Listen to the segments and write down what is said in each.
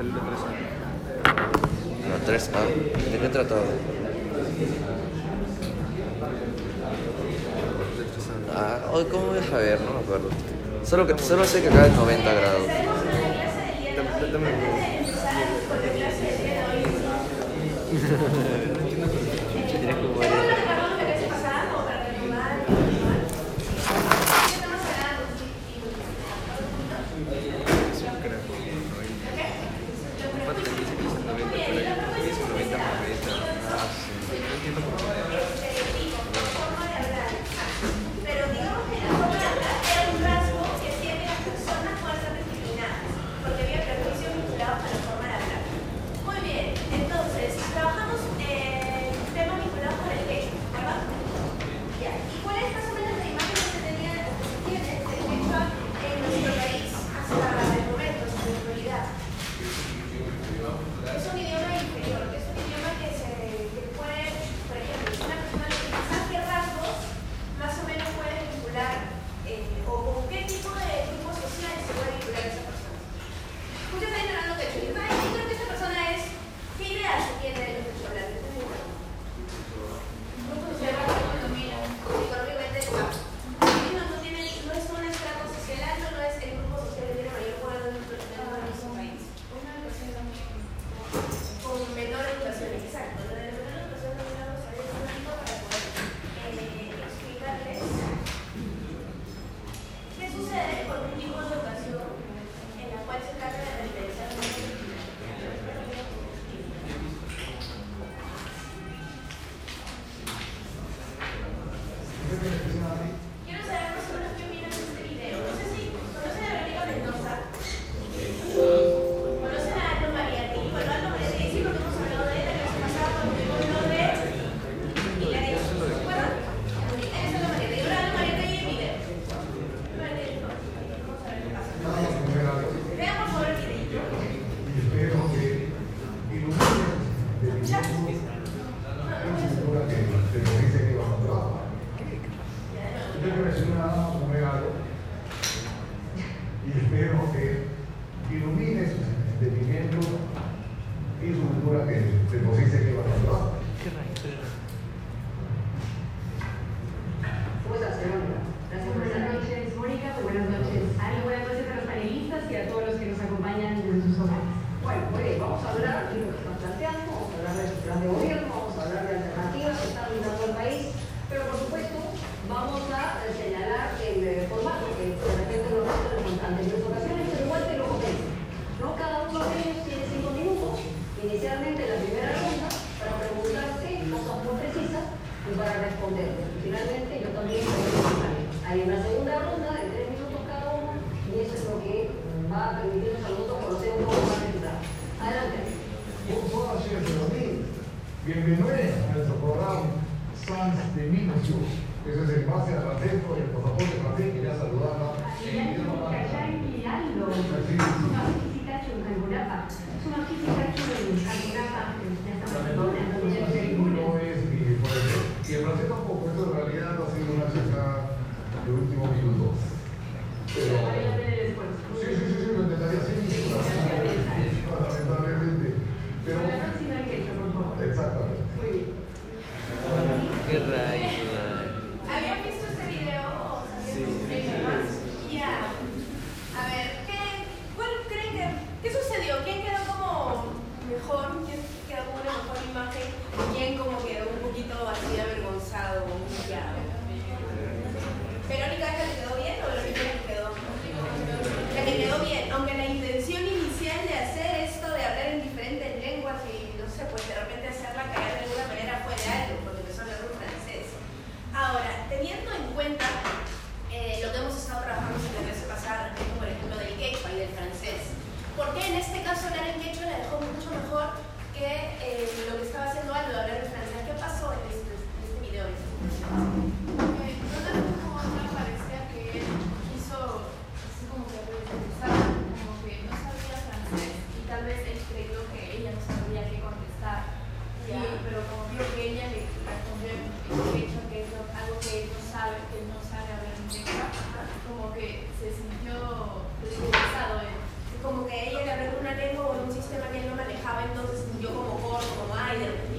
salir de presa. No, tres, ah. ¿De qué trataba? Ah, hoy cómo voy a saber, no me acuerdo. Solo, que, solo sé que acá es 90 grados. Dame, bueno, muy vamos a hablar de lo que están planteando, vamos a hablar de su plan de gobierno, vamos a hablar de alternativas que están brindando al país, pero por supuesto vamos a Ese es el base al Francisco y el protocolo de Francisco, que ya. Y el Francisco, por en realidad, ha sido una chica de último minuto. tal vez él creyó que ella no sabía qué contestar. Pero como vio que ella le respondió en pecho, que es algo que él no sabe, que él no sabe hablar inglés, como que se sintió deshumanizado él. Como que ella le habló una lengua o un sistema que él no manejaba, entonces sintió como gordo, como aire.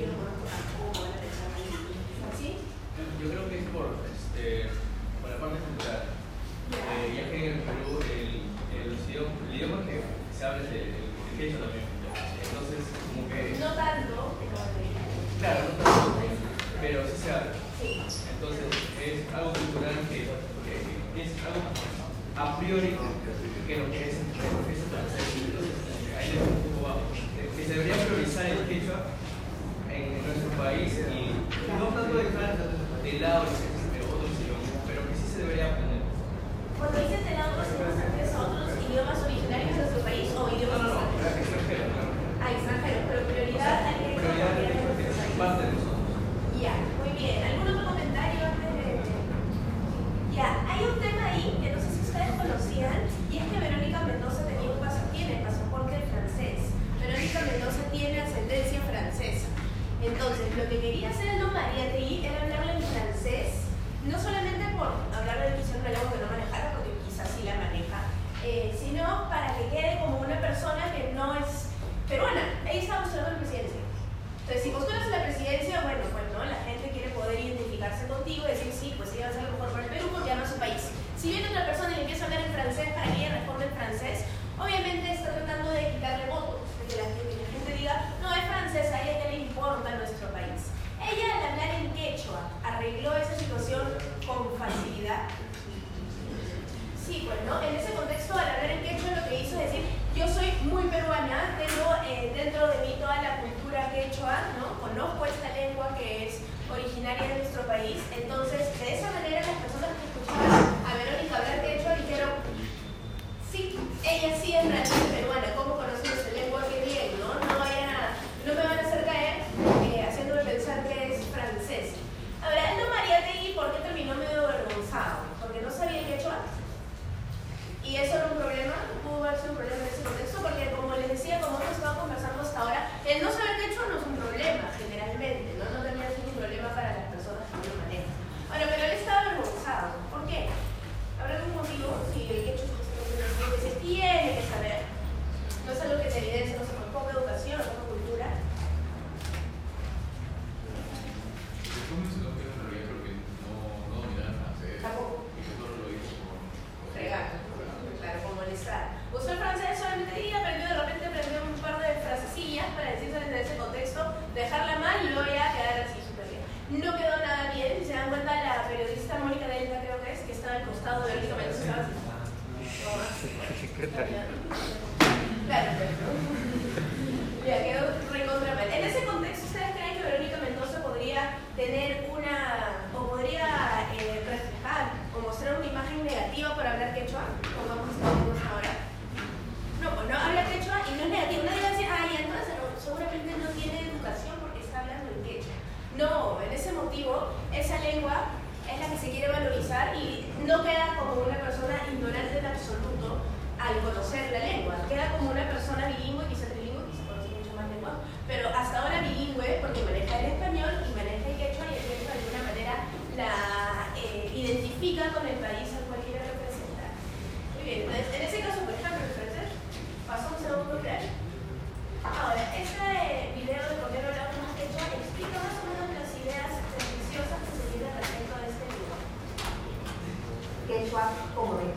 No tanto, pero... Claro, pero sí se habla. Entonces, es algo cultural que, que, que es algo a priori que lo que es el francés. Entonces, ahí es un poco bajo. Que se debería priorizar el quechua en nuestro país y no tanto dejar de lado Good day. hoy.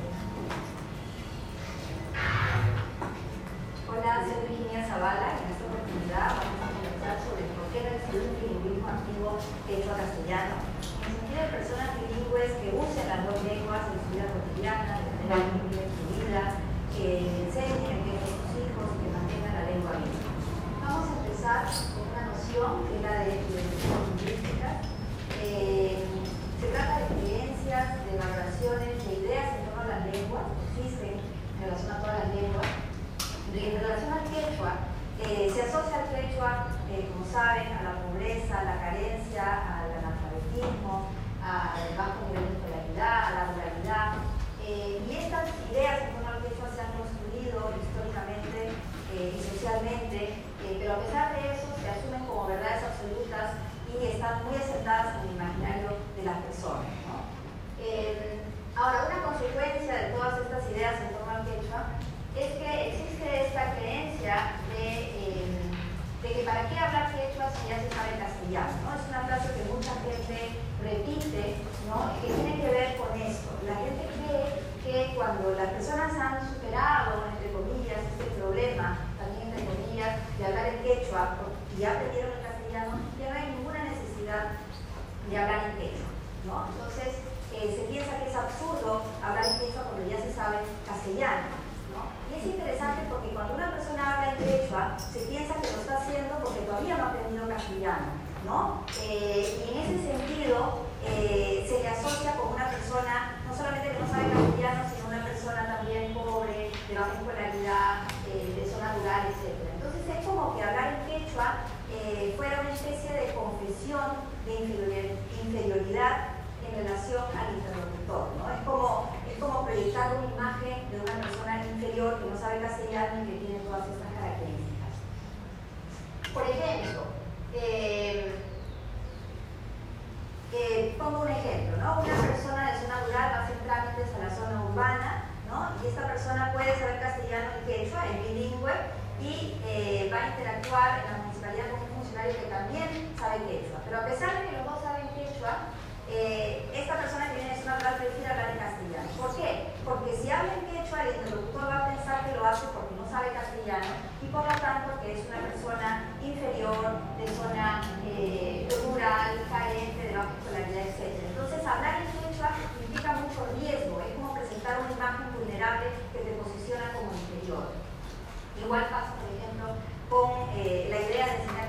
Hola, soy Virginia Zavala. En esta oportunidad vamos a conversar sobre por qué no existe un bilingüismo activo hecho a castellano. En sentido de personas bilingües que usen las dos lenguas en su vida cotidiana, de manera muy que enseñen bien a sus hijos y que mantengan la lengua viva. Vamos a empezar con una noción que es la de identidad lingüística. Eh, se trata de experiencias, de valoraciones, de lengua lenguas, existen en relación a todas las lenguas. En relación al quechua, eh, se asocia al quechua, eh, como saben, a la pobreza, a la carencia, al analfabetismo, al bajo nivel de escolaridad, a la ruralidad. Eh, y estas ideas en torno al quechua se han construido históricamente y socialmente Porque ya aprendieron el castellano, ya no hay ninguna necesidad de hablar inglés. ¿no? Entonces, eh, se piensa que es absurdo hablar inglés cuando ya se sabe castellano. ¿no? Y es interesante porque cuando una persona habla inglés, se piensa que lo está haciendo porque todavía no ha aprendido castellano. ¿no? Eh, y en ese sentido, eh, se le asocia con una persona, no solamente que no sabe castellano, sino una persona también pobre, de baja escolaridad, de zona rural, etc. Como que hablar en quechua eh, fuera una especie de confesión de inferiori- inferioridad en relación al interlocutor, ¿no? Es como, es como proyectar una imagen de una persona inferior que no sabe castellano y que tiene todas estas características. Por ejemplo, eh, pongo un ejemplo, ¿no? Una persona de zona rural va a hacer trámites a la zona urbana, ¿no? Y esta persona puede saber castellano y quechua, es bilingüe, y eh, va a interactuar en la municipalidad con un funcionario que también sabe quechua. Pero a pesar de que los dos saben quechua, eh, esta persona que viene de zona rural prefiere hablar en castellano. ¿Por qué? Porque si habla en quechua, el interlocutor va a pensar que lo hace porque no sabe castellano y por lo tanto que es una persona inferior, de zona eh, rural, carente, de baja escolaridad, etc. Entonces, hablar en quechua implica mucho riesgo, es como presentar una imagen vulnerable que te posiciona como inferior. Igual pasa, por ejemplo, con eh, la idea de enseñar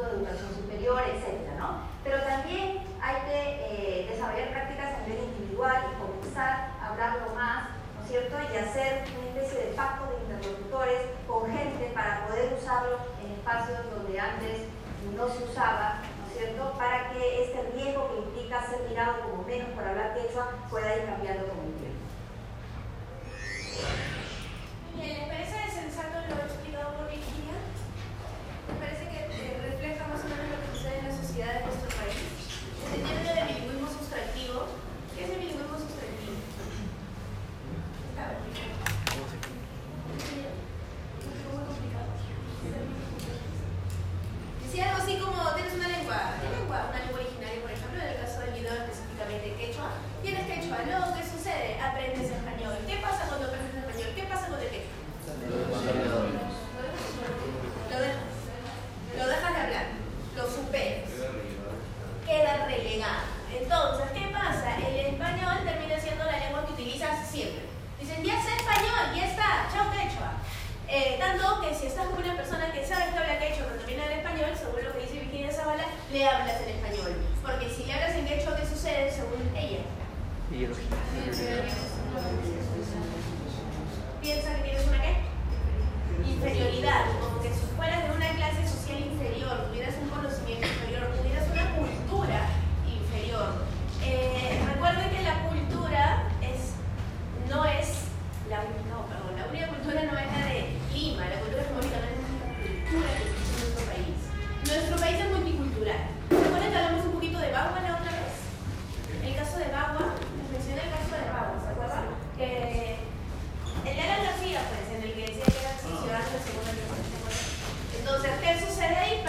De Educación Superior, etc. ¿no? Pero también hay que eh, desarrollar prácticas a nivel individual y comenzar a hablarlo más, ¿no es cierto? Y hacer una especie de pacto de interlocutores con gente para poder usarlo en espacios donde antes no se usaba, ¿no es cierto? Para que este riesgo que implica ser mirado como menos por hablar quechua pueda ir cambiando con